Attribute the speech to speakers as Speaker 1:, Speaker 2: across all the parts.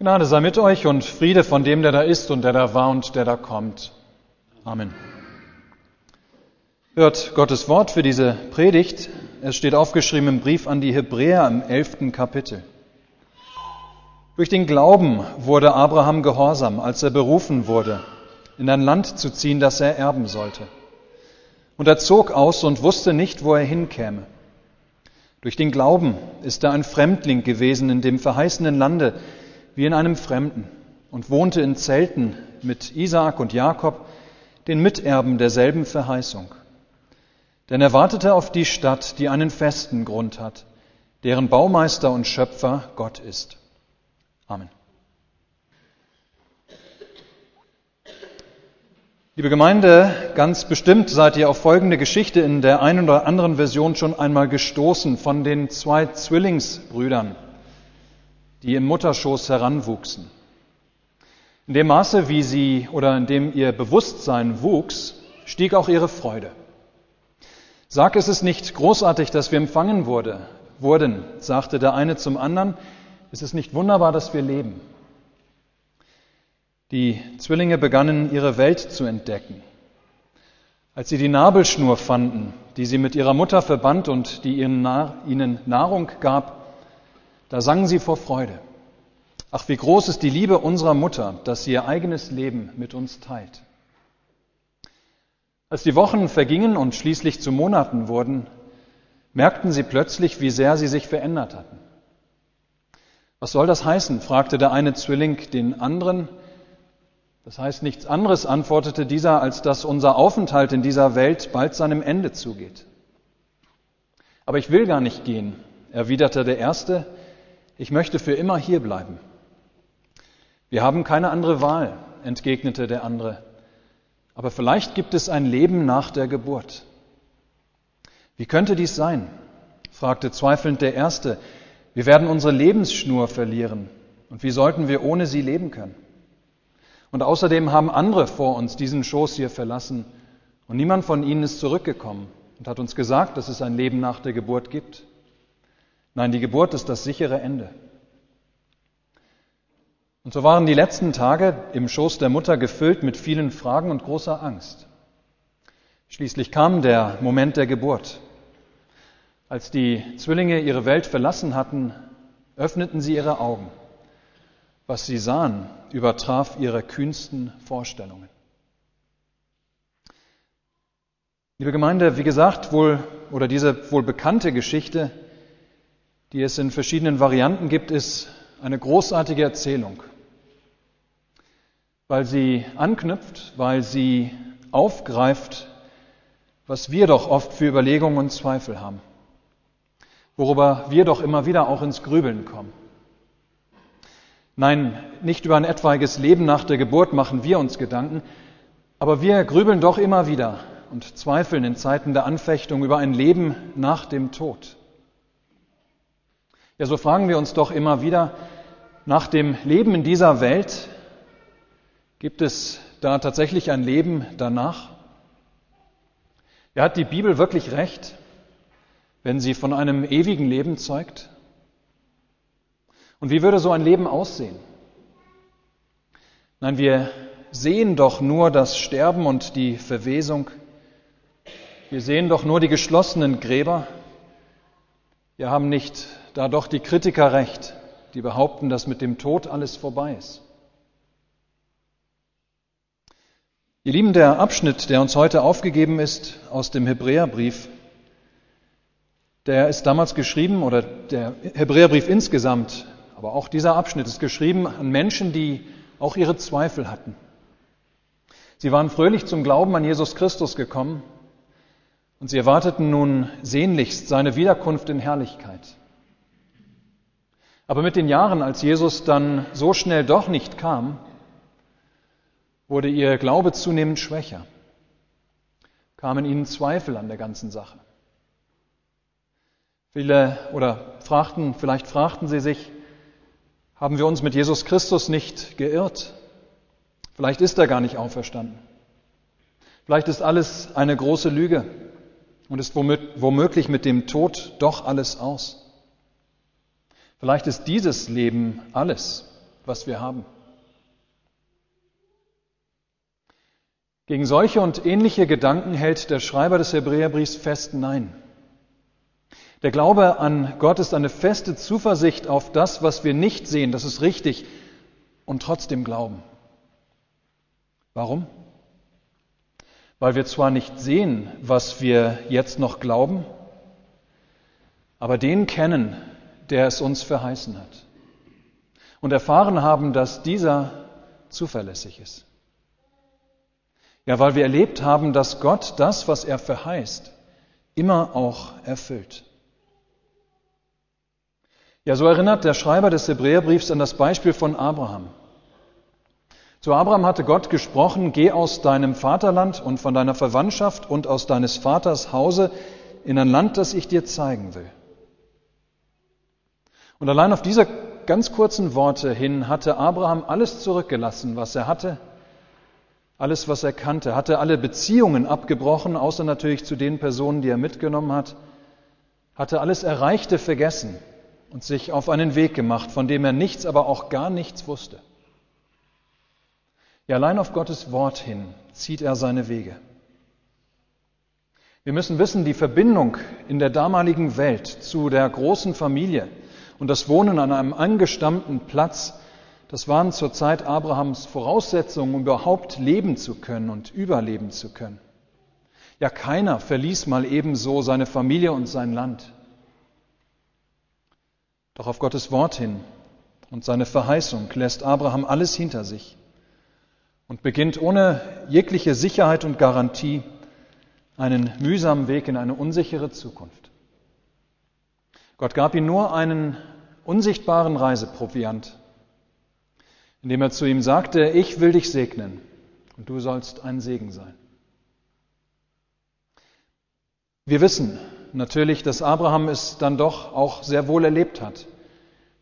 Speaker 1: Gnade sei mit euch und Friede von dem, der da ist und der da war und der da kommt. Amen. Hört Gottes Wort für diese Predigt. Es steht aufgeschrieben im Brief an die Hebräer im elften Kapitel. Durch den Glauben wurde Abraham gehorsam, als er berufen wurde, in ein Land zu ziehen, das er erben sollte. Und er zog aus und wusste nicht, wo er hinkäme. Durch den Glauben ist er ein Fremdling gewesen in dem verheißenen Lande, wie in einem Fremden und wohnte in Zelten mit Isaak und Jakob, den Miterben derselben Verheißung. Denn er wartete auf die Stadt, die einen festen Grund hat, deren Baumeister und Schöpfer Gott ist. Amen. Liebe Gemeinde, ganz bestimmt seid ihr auf folgende Geschichte in der einen oder anderen Version schon einmal gestoßen von den zwei Zwillingsbrüdern die im Mutterschoß heranwuchsen. In dem Maße, wie sie oder in dem ihr Bewusstsein wuchs, stieg auch ihre Freude. Sag, es ist nicht großartig, dass wir empfangen wurde, wurden, sagte der eine zum anderen. Es ist nicht wunderbar, dass wir leben. Die Zwillinge begannen ihre Welt zu entdecken. Als sie die Nabelschnur fanden, die sie mit ihrer Mutter verband und die ihnen Nahrung gab, da sangen sie vor Freude. Ach, wie groß ist die Liebe unserer Mutter, dass sie ihr eigenes Leben mit uns teilt. Als die Wochen vergingen und schließlich zu Monaten wurden, merkten sie plötzlich, wie sehr sie sich verändert hatten. Was soll das heißen? fragte der eine Zwilling den anderen. Das heißt nichts anderes, antwortete dieser, als dass unser Aufenthalt in dieser Welt bald seinem Ende zugeht. Aber ich will gar nicht gehen, erwiderte der Erste, ich möchte für immer hier bleiben. Wir haben keine andere Wahl, entgegnete der andere. Aber vielleicht gibt es ein Leben nach der Geburt. Wie könnte dies sein? fragte zweifelnd der Erste. Wir werden unsere Lebensschnur verlieren. Und wie sollten wir ohne sie leben können? Und außerdem haben andere vor uns diesen Schoß hier verlassen und niemand von ihnen ist zurückgekommen und hat uns gesagt, dass es ein Leben nach der Geburt gibt. Nein, die Geburt ist das sichere Ende. Und so waren die letzten Tage im Schoß der Mutter gefüllt mit vielen Fragen und großer Angst. Schließlich kam der Moment der Geburt. Als die Zwillinge ihre Welt verlassen hatten, öffneten sie ihre Augen. Was sie sahen, übertraf ihre kühnsten Vorstellungen. Liebe Gemeinde, wie gesagt, wohl, oder diese wohl bekannte Geschichte die es in verschiedenen Varianten gibt, ist eine großartige Erzählung, weil sie anknüpft, weil sie aufgreift, was wir doch oft für Überlegungen und Zweifel haben, worüber wir doch immer wieder auch ins Grübeln kommen. Nein, nicht über ein etwaiges Leben nach der Geburt machen wir uns Gedanken, aber wir grübeln doch immer wieder und zweifeln in Zeiten der Anfechtung über ein Leben nach dem Tod. Ja, so fragen wir uns doch immer wieder, nach dem Leben in dieser Welt, gibt es da tatsächlich ein Leben danach? Ja, hat die Bibel wirklich recht, wenn sie von einem ewigen Leben zeugt? Und wie würde so ein Leben aussehen? Nein, wir sehen doch nur das Sterben und die Verwesung. Wir sehen doch nur die geschlossenen Gräber. Wir haben nicht da doch die Kritiker recht, die behaupten, dass mit dem Tod alles vorbei ist. Ihr Lieben, der Abschnitt, der uns heute aufgegeben ist aus dem Hebräerbrief, der ist damals geschrieben, oder der Hebräerbrief insgesamt, aber auch dieser Abschnitt ist geschrieben an Menschen, die auch ihre Zweifel hatten. Sie waren fröhlich zum Glauben an Jesus Christus gekommen und sie erwarteten nun sehnlichst seine Wiederkunft in Herrlichkeit. Aber mit den Jahren, als Jesus dann so schnell doch nicht kam, wurde ihr Glaube zunehmend schwächer, kamen ihnen Zweifel an der ganzen Sache. Viele oder fragten, vielleicht fragten sie sich, haben wir uns mit Jesus Christus nicht geirrt? Vielleicht ist er gar nicht auferstanden. Vielleicht ist alles eine große Lüge und ist womöglich mit dem Tod doch alles aus. Vielleicht ist dieses Leben alles, was wir haben. Gegen solche und ähnliche Gedanken hält der Schreiber des Hebräerbriefs fest Nein. Der Glaube an Gott ist eine feste Zuversicht auf das, was wir nicht sehen, das ist richtig, und trotzdem glauben. Warum? Weil wir zwar nicht sehen, was wir jetzt noch glauben, aber den kennen, der es uns verheißen hat. Und erfahren haben, dass dieser zuverlässig ist. Ja, weil wir erlebt haben, dass Gott das, was er verheißt, immer auch erfüllt. Ja, so erinnert der Schreiber des Hebräerbriefs an das Beispiel von Abraham. Zu Abraham hatte Gott gesprochen, geh aus deinem Vaterland und von deiner Verwandtschaft und aus deines Vaters Hause in ein Land, das ich dir zeigen will. Und allein auf diese ganz kurzen Worte hin hatte Abraham alles zurückgelassen, was er hatte, alles, was er kannte, hatte alle Beziehungen abgebrochen, außer natürlich zu den Personen, die er mitgenommen hat, hatte alles Erreichte vergessen und sich auf einen Weg gemacht, von dem er nichts, aber auch gar nichts wusste. Ja, allein auf Gottes Wort hin zieht er seine Wege. Wir müssen wissen, die Verbindung in der damaligen Welt zu der großen Familie und das Wohnen an einem angestammten Platz das waren zur Zeit Abrahams Voraussetzungen, um überhaupt leben zu können und überleben zu können. Ja, keiner verließ mal ebenso seine Familie und sein Land. Doch auf Gottes Wort hin und seine Verheißung lässt Abraham alles hinter sich und beginnt ohne jegliche Sicherheit und Garantie einen mühsamen Weg in eine unsichere Zukunft. Gott gab ihm nur einen unsichtbaren Reiseproviant indem er zu ihm sagte, ich will dich segnen und du sollst ein Segen sein. Wir wissen natürlich, dass Abraham es dann doch auch sehr wohl erlebt hat,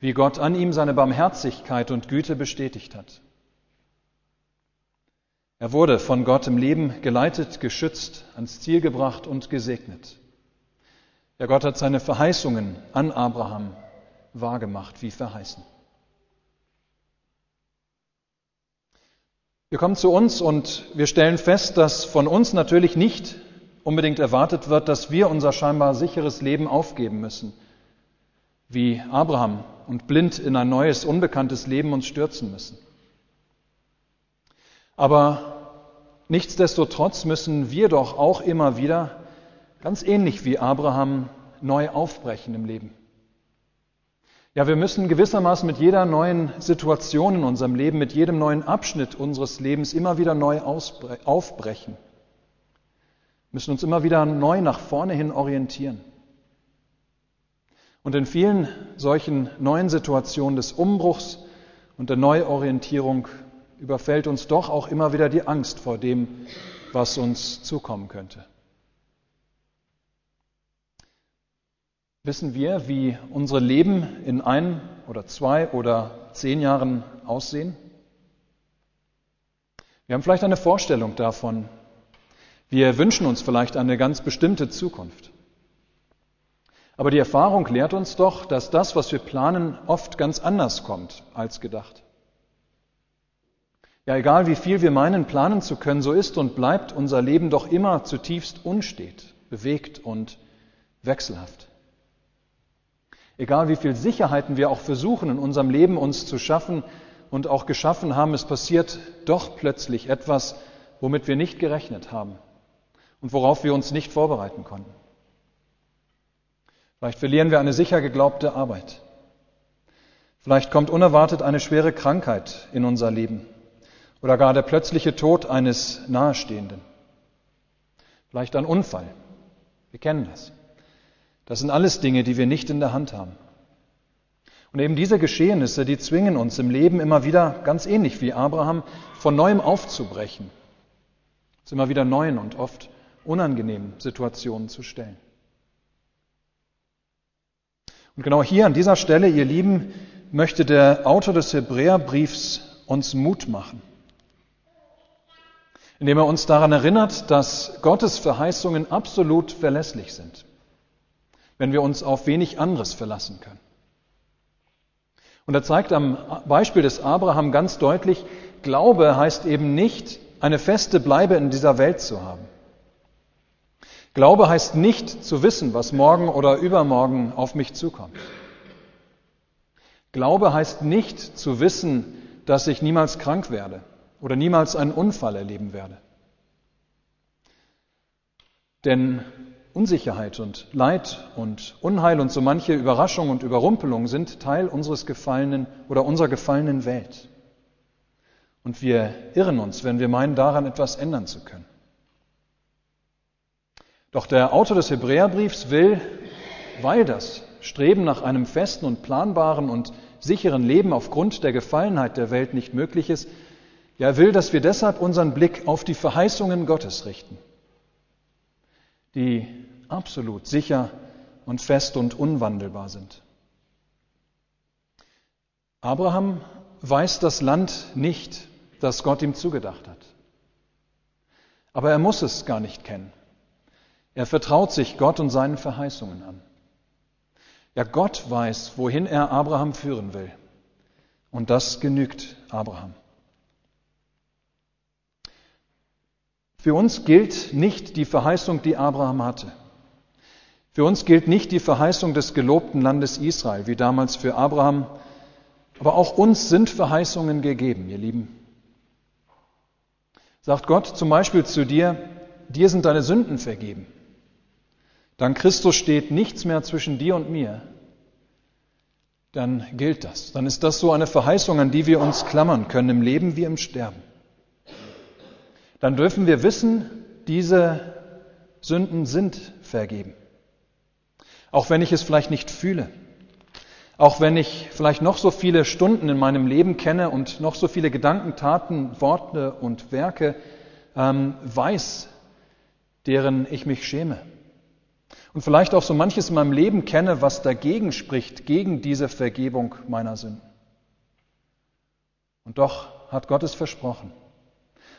Speaker 1: wie Gott an ihm seine Barmherzigkeit und Güte bestätigt hat. Er wurde von Gott im Leben geleitet, geschützt, ans Ziel gebracht und gesegnet. Ja, Gott hat seine Verheißungen an Abraham wahrgemacht, wie verheißen. Wir kommen zu uns und wir stellen fest, dass von uns natürlich nicht unbedingt erwartet wird, dass wir unser scheinbar sicheres Leben aufgeben müssen, wie Abraham und blind in ein neues, unbekanntes Leben uns stürzen müssen. Aber nichtsdestotrotz müssen wir doch auch immer wieder, ganz ähnlich wie Abraham, neu aufbrechen im Leben. Ja, wir müssen gewissermaßen mit jeder neuen Situation in unserem Leben, mit jedem neuen Abschnitt unseres Lebens immer wieder neu aufbrechen. Wir müssen uns immer wieder neu nach vorne hin orientieren. Und in vielen solchen neuen Situationen des Umbruchs und der Neuorientierung überfällt uns doch auch immer wieder die Angst vor dem, was uns zukommen könnte. Wissen wir, wie unsere Leben in ein oder zwei oder zehn Jahren aussehen? Wir haben vielleicht eine Vorstellung davon. Wir wünschen uns vielleicht eine ganz bestimmte Zukunft. Aber die Erfahrung lehrt uns doch, dass das, was wir planen, oft ganz anders kommt als gedacht. Ja, egal wie viel wir meinen, planen zu können, so ist und bleibt unser Leben doch immer zutiefst unstet, bewegt und wechselhaft. Egal wie viel Sicherheiten wir auch versuchen in unserem Leben uns zu schaffen und auch geschaffen haben, es passiert doch plötzlich etwas, womit wir nicht gerechnet haben und worauf wir uns nicht vorbereiten konnten. Vielleicht verlieren wir eine sicher geglaubte Arbeit. Vielleicht kommt unerwartet eine schwere Krankheit in unser Leben oder gar der plötzliche Tod eines Nahestehenden. Vielleicht ein Unfall. Wir kennen das. Das sind alles Dinge, die wir nicht in der Hand haben. Und eben diese Geschehnisse, die zwingen uns im Leben immer wieder, ganz ähnlich wie Abraham, von neuem aufzubrechen, uns immer wieder neuen und oft unangenehmen Situationen zu stellen. Und genau hier an dieser Stelle, ihr Lieben, möchte der Autor des Hebräerbriefs uns Mut machen, indem er uns daran erinnert, dass Gottes Verheißungen absolut verlässlich sind wenn wir uns auf wenig anderes verlassen können. Und er zeigt am Beispiel des Abraham ganz deutlich, Glaube heißt eben nicht, eine feste Bleibe in dieser Welt zu haben. Glaube heißt nicht zu wissen, was morgen oder übermorgen auf mich zukommt. Glaube heißt nicht zu wissen, dass ich niemals krank werde oder niemals einen Unfall erleben werde. Denn Unsicherheit und Leid und Unheil und so manche Überraschung und Überrumpelung sind Teil unseres gefallenen oder unserer gefallenen Welt. Und wir irren uns, wenn wir meinen, daran etwas ändern zu können. Doch der Autor des Hebräerbriefs will, weil das Streben nach einem festen und planbaren und sicheren Leben aufgrund der Gefallenheit der Welt nicht möglich ist, ja, will, dass wir deshalb unseren Blick auf die Verheißungen Gottes richten, die absolut sicher und fest und unwandelbar sind. Abraham weiß das Land nicht, das Gott ihm zugedacht hat. Aber er muss es gar nicht kennen. Er vertraut sich Gott und seinen Verheißungen an. Ja, Gott weiß, wohin er Abraham führen will. Und das genügt Abraham. Für uns gilt nicht die Verheißung, die Abraham hatte. Für uns gilt nicht die Verheißung des gelobten Landes Israel, wie damals für Abraham. Aber auch uns sind Verheißungen gegeben, ihr Lieben. Sagt Gott zum Beispiel zu dir, dir sind deine Sünden vergeben. Dank Christus steht nichts mehr zwischen dir und mir. Dann gilt das. Dann ist das so eine Verheißung, an die wir uns klammern können, im Leben wie im Sterben. Dann dürfen wir wissen, diese Sünden sind vergeben. Auch wenn ich es vielleicht nicht fühle. Auch wenn ich vielleicht noch so viele Stunden in meinem Leben kenne und noch so viele Gedanken, Taten, Worte und Werke ähm, weiß, deren ich mich schäme. Und vielleicht auch so manches in meinem Leben kenne, was dagegen spricht, gegen diese Vergebung meiner Sünden. Und doch hat Gott es versprochen.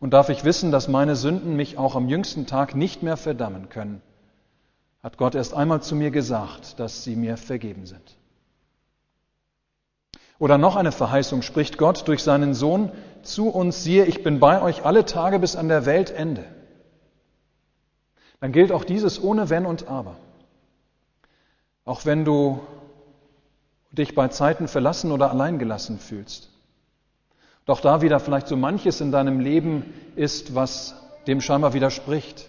Speaker 1: Und darf ich wissen, dass meine Sünden mich auch am jüngsten Tag nicht mehr verdammen können, hat Gott erst einmal zu mir gesagt, dass sie mir vergeben sind. Oder noch eine Verheißung spricht Gott durch seinen Sohn zu uns, siehe, ich bin bei euch alle Tage bis an der Weltende. Dann gilt auch dieses ohne Wenn und Aber. Auch wenn du dich bei Zeiten verlassen oder alleingelassen fühlst. Doch da wieder vielleicht so manches in deinem Leben ist, was dem scheinbar widerspricht.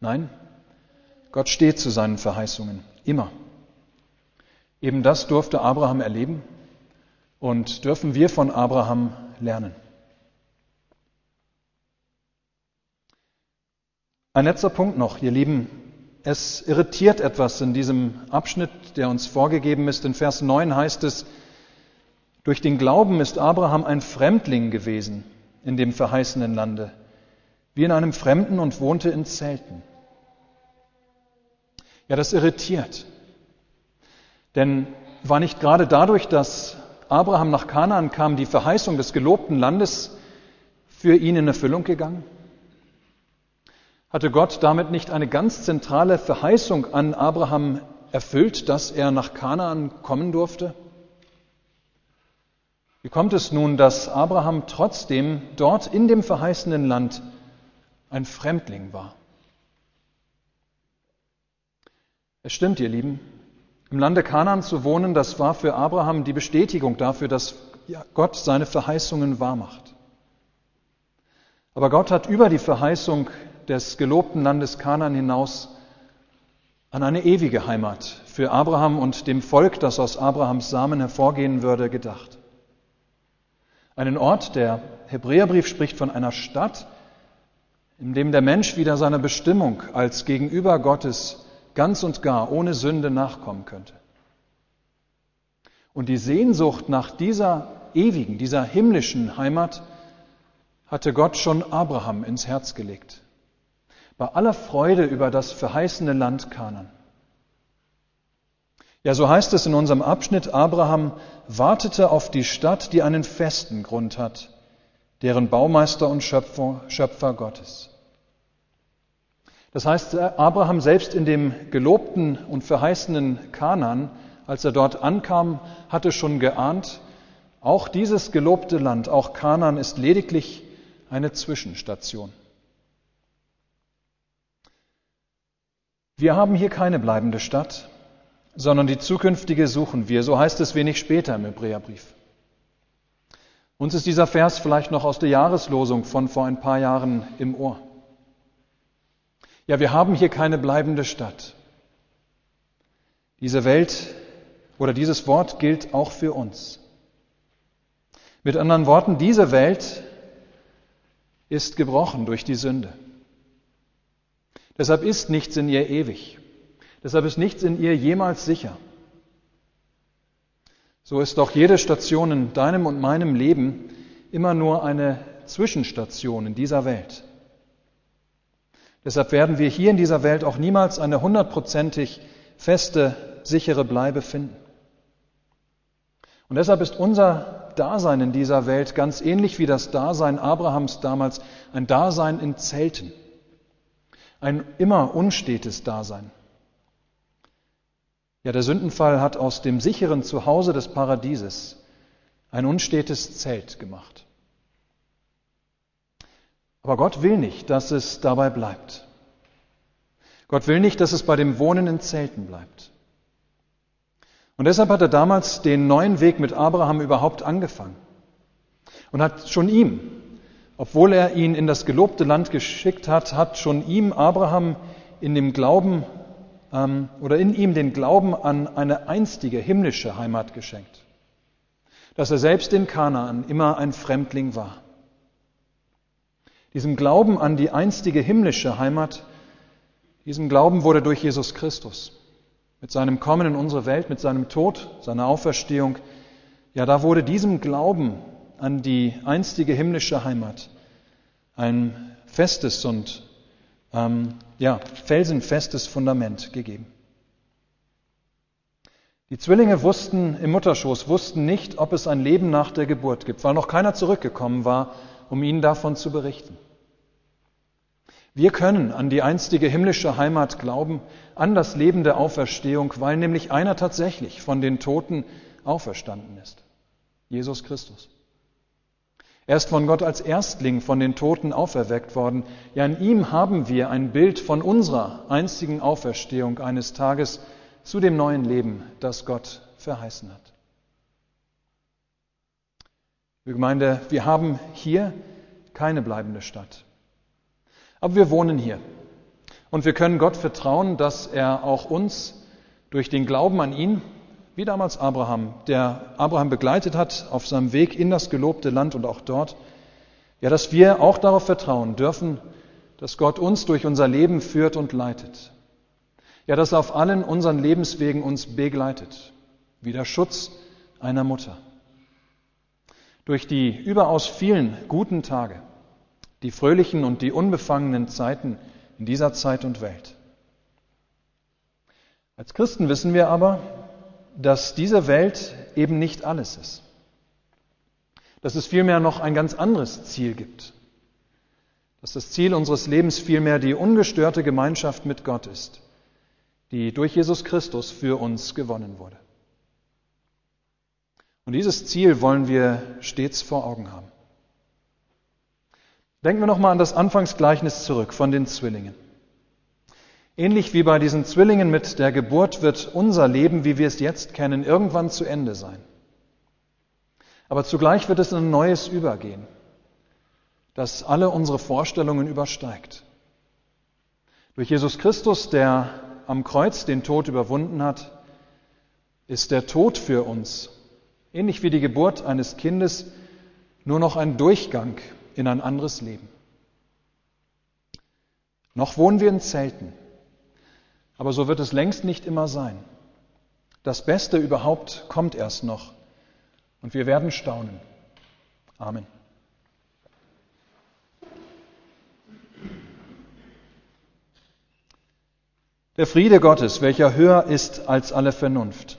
Speaker 1: Nein, Gott steht zu seinen Verheißungen, immer. Eben das durfte Abraham erleben und dürfen wir von Abraham lernen. Ein letzter Punkt noch, ihr Lieben. Es irritiert etwas in diesem Abschnitt, der uns vorgegeben ist. In Vers 9 heißt es, durch den Glauben ist Abraham ein Fremdling gewesen in dem verheißenen Lande, wie in einem Fremden und wohnte in Zelten. Ja, das irritiert. Denn war nicht gerade dadurch, dass Abraham nach Kanaan kam, die Verheißung des gelobten Landes für ihn in Erfüllung gegangen? Hatte Gott damit nicht eine ganz zentrale Verheißung an Abraham erfüllt, dass er nach Kanaan kommen durfte? Wie kommt es nun, dass Abraham trotzdem dort in dem verheißenen Land ein Fremdling war? Es stimmt, ihr Lieben, im Lande Kanaan zu wohnen, das war für Abraham die Bestätigung dafür, dass Gott seine Verheißungen wahrmacht. Aber Gott hat über die Verheißung des gelobten Landes Kanaan hinaus an eine ewige Heimat für Abraham und dem Volk, das aus Abrahams Samen hervorgehen würde, gedacht. Einen Ort, der Hebräerbrief spricht von einer Stadt, in dem der Mensch wieder seiner Bestimmung als Gegenüber Gottes ganz und gar ohne Sünde nachkommen könnte. Und die Sehnsucht nach dieser ewigen, dieser himmlischen Heimat hatte Gott schon Abraham ins Herz gelegt. Bei aller Freude über das verheißene Land Kanan. Ja, so heißt es in unserem Abschnitt, Abraham wartete auf die Stadt, die einen festen Grund hat, deren Baumeister und Schöpfer, Schöpfer Gottes. Das heißt, Abraham selbst in dem gelobten und verheißenen Kanan, als er dort ankam, hatte schon geahnt, auch dieses gelobte Land, auch Kanaan ist lediglich eine Zwischenstation. Wir haben hier keine bleibende Stadt, sondern die zukünftige suchen wir. So heißt es wenig später im Hebräerbrief. Uns ist dieser Vers vielleicht noch aus der Jahreslosung von vor ein paar Jahren im Ohr. Ja, wir haben hier keine bleibende Stadt. Diese Welt oder dieses Wort gilt auch für uns. Mit anderen Worten, diese Welt ist gebrochen durch die Sünde. Deshalb ist nichts in ihr ewig. Deshalb ist nichts in ihr jemals sicher. So ist doch jede Station in deinem und meinem Leben immer nur eine Zwischenstation in dieser Welt. Deshalb werden wir hier in dieser Welt auch niemals eine hundertprozentig feste, sichere Bleibe finden. Und deshalb ist unser Dasein in dieser Welt ganz ähnlich wie das Dasein Abrahams damals ein Dasein in Zelten, ein immer unstetes Dasein. Ja, der Sündenfall hat aus dem sicheren Zuhause des Paradieses ein unstetes Zelt gemacht. Aber Gott will nicht, dass es dabei bleibt. Gott will nicht, dass es bei dem Wohnen in Zelten bleibt. Und deshalb hat er damals den neuen Weg mit Abraham überhaupt angefangen und hat schon ihm, obwohl er ihn in das gelobte Land geschickt hat, hat schon ihm Abraham in dem Glauben ähm, oder in ihm den Glauben an eine einstige himmlische Heimat geschenkt, dass er selbst in Kanaan immer ein Fremdling war. Diesem Glauben an die einstige himmlische Heimat, diesem Glauben wurde durch Jesus Christus mit seinem Kommen in unsere Welt, mit seinem Tod, seiner Auferstehung, ja, da wurde diesem Glauben an die einstige himmlische Heimat ein festes und ähm, ja, felsenfestes Fundament gegeben. Die Zwillinge wussten im Mutterschoß, wussten nicht, ob es ein Leben nach der Geburt gibt, weil noch keiner zurückgekommen war, um ihnen davon zu berichten. Wir können an die einstige himmlische Heimat glauben, an das Leben der Auferstehung, weil nämlich einer tatsächlich von den Toten auferstanden ist. Jesus Christus. Er ist von Gott als Erstling von den Toten auferweckt worden. Ja, in ihm haben wir ein Bild von unserer einzigen Auferstehung eines Tages zu dem neuen Leben, das Gott verheißen hat. Liebe Gemeinde, wir haben hier keine bleibende Stadt. Aber wir wohnen hier. Und wir können Gott vertrauen, dass er auch uns durch den Glauben an ihn, wie damals Abraham, der Abraham begleitet hat auf seinem Weg in das gelobte Land und auch dort, ja, dass wir auch darauf vertrauen dürfen, dass Gott uns durch unser Leben führt und leitet. Ja, dass er auf allen unseren Lebenswegen uns begleitet, wie der Schutz einer Mutter. Durch die überaus vielen guten Tage die fröhlichen und die unbefangenen Zeiten in dieser Zeit und Welt. Als Christen wissen wir aber, dass diese Welt eben nicht alles ist. Dass es vielmehr noch ein ganz anderes Ziel gibt. Dass das Ziel unseres Lebens vielmehr die ungestörte Gemeinschaft mit Gott ist, die durch Jesus Christus für uns gewonnen wurde. Und dieses Ziel wollen wir stets vor Augen haben. Denken wir nochmal an das Anfangsgleichnis zurück von den Zwillingen. Ähnlich wie bei diesen Zwillingen mit der Geburt wird unser Leben, wie wir es jetzt kennen, irgendwann zu Ende sein. Aber zugleich wird es in ein neues übergehen, das alle unsere Vorstellungen übersteigt. Durch Jesus Christus, der am Kreuz den Tod überwunden hat, ist der Tod für uns, ähnlich wie die Geburt eines Kindes, nur noch ein Durchgang in ein anderes Leben. Noch wohnen wir in Zelten, aber so wird es längst nicht immer sein. Das Beste überhaupt kommt erst noch und wir werden staunen. Amen. Der Friede Gottes, welcher höher ist als alle Vernunft,